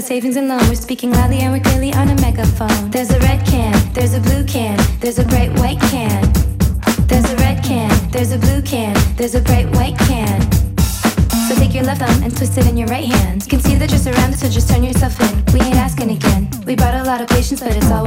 the savings and loan. We're speaking loudly and we're clearly on a megaphone. There's a red can, there's a blue can, there's a bright white can. There's a red can, there's a blue can, there's a bright white can. So take your left thumb and twist it in your right hand. You can see that you're surrounded, so just turn yourself in. We ain't asking again. We brought a lot of patience, but it's all.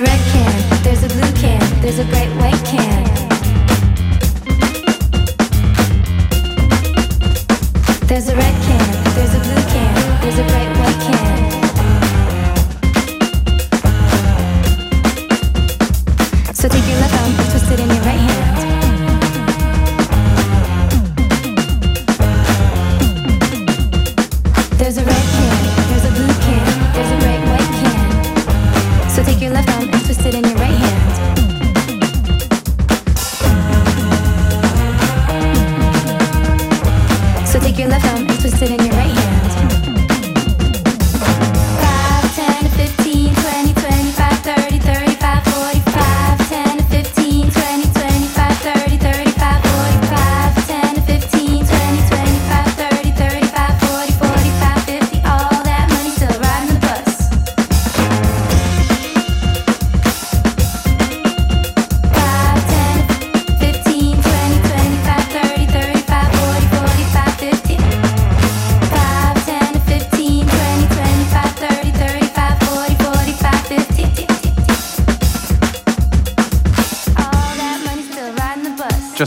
resurrection.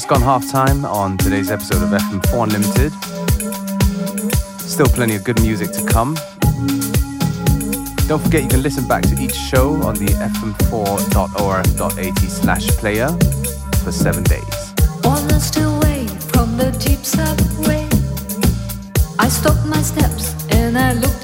gone half time on today's episode of FM4 Unlimited. Still plenty of good music to come. Don't forget you can listen back to each show on the fm4.orf.at slash player for seven days. One last away from the deep subway. I stopped my steps and I looked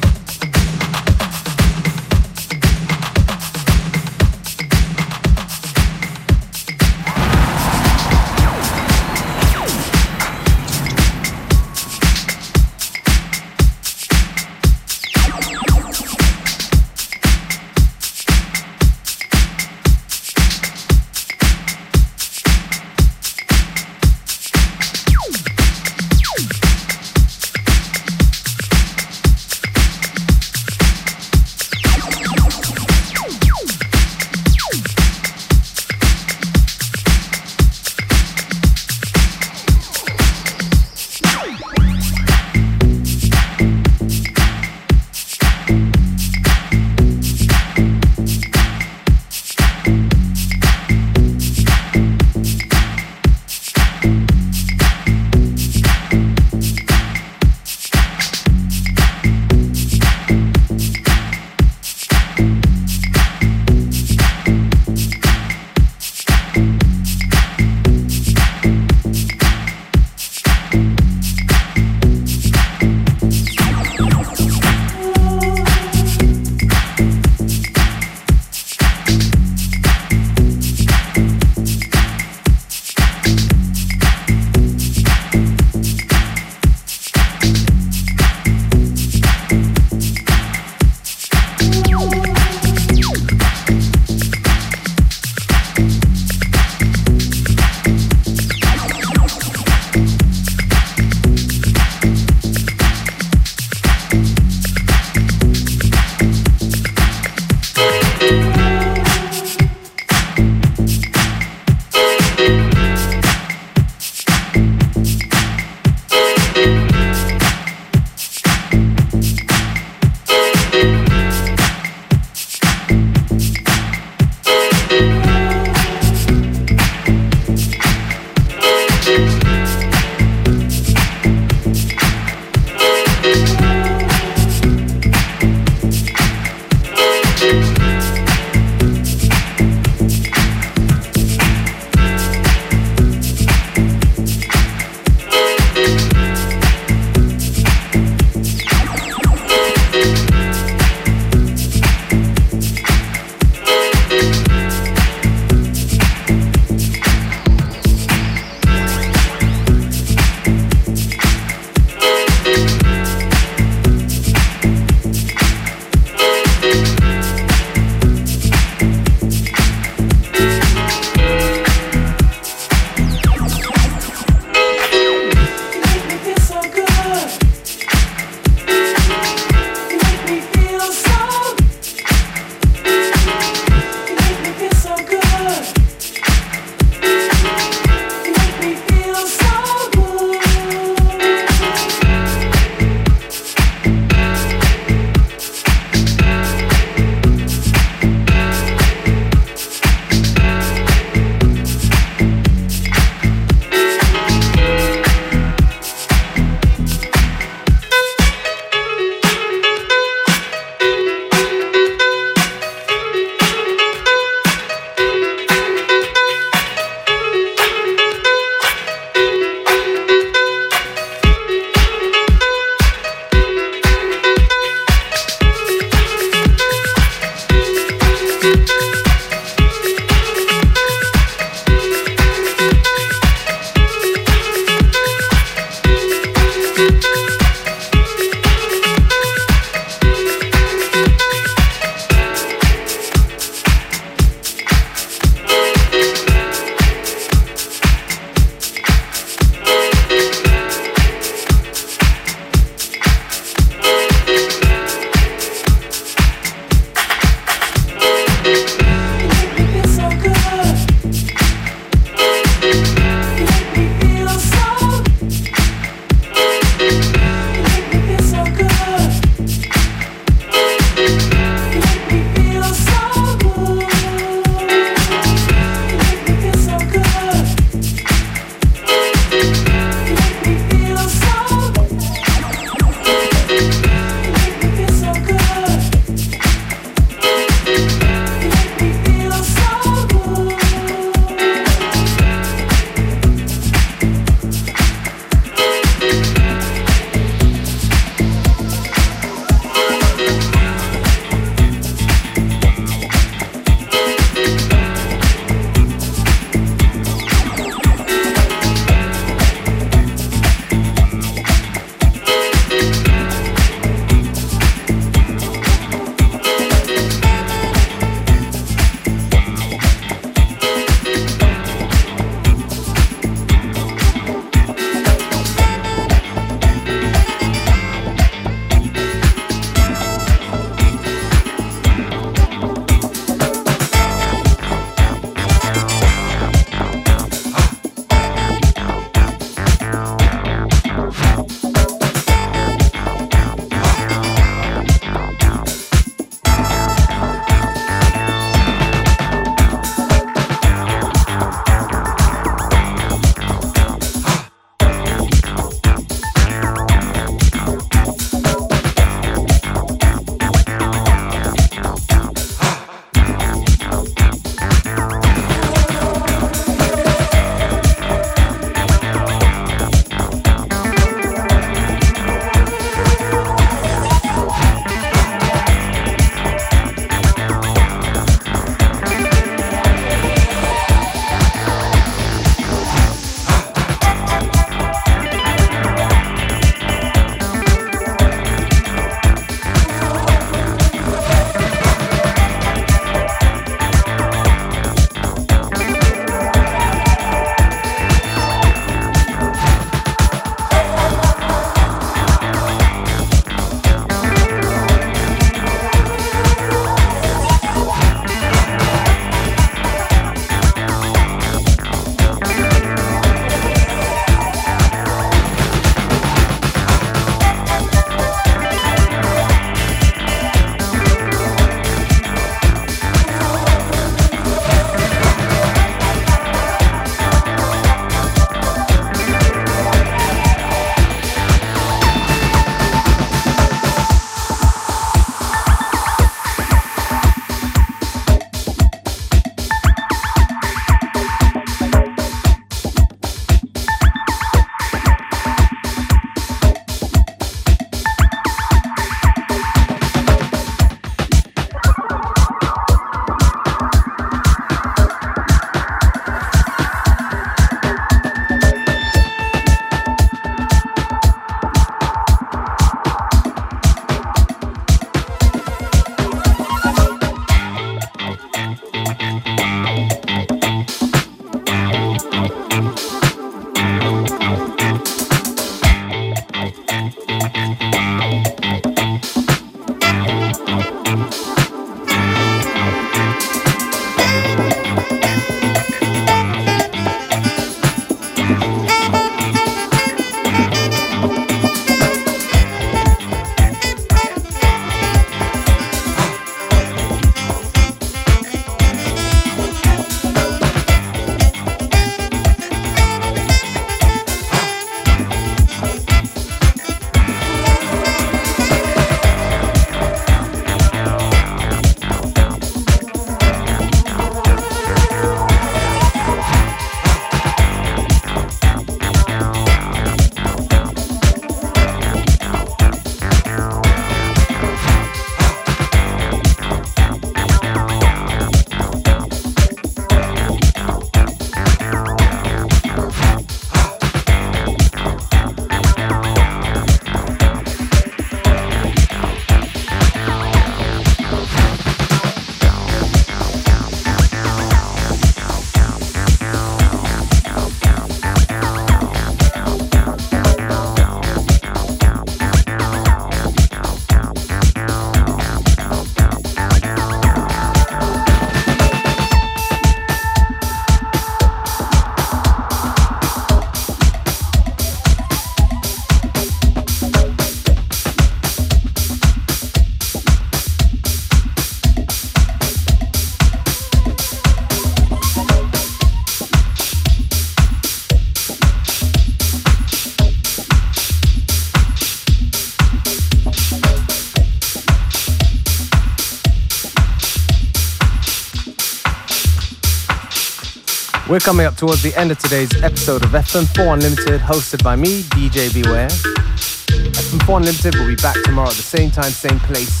We're coming up towards the end of today's episode of FM4 Unlimited, hosted by me, DJ Beware. FM4 Unlimited will be back tomorrow at the same time, same place.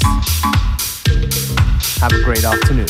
Have a great afternoon.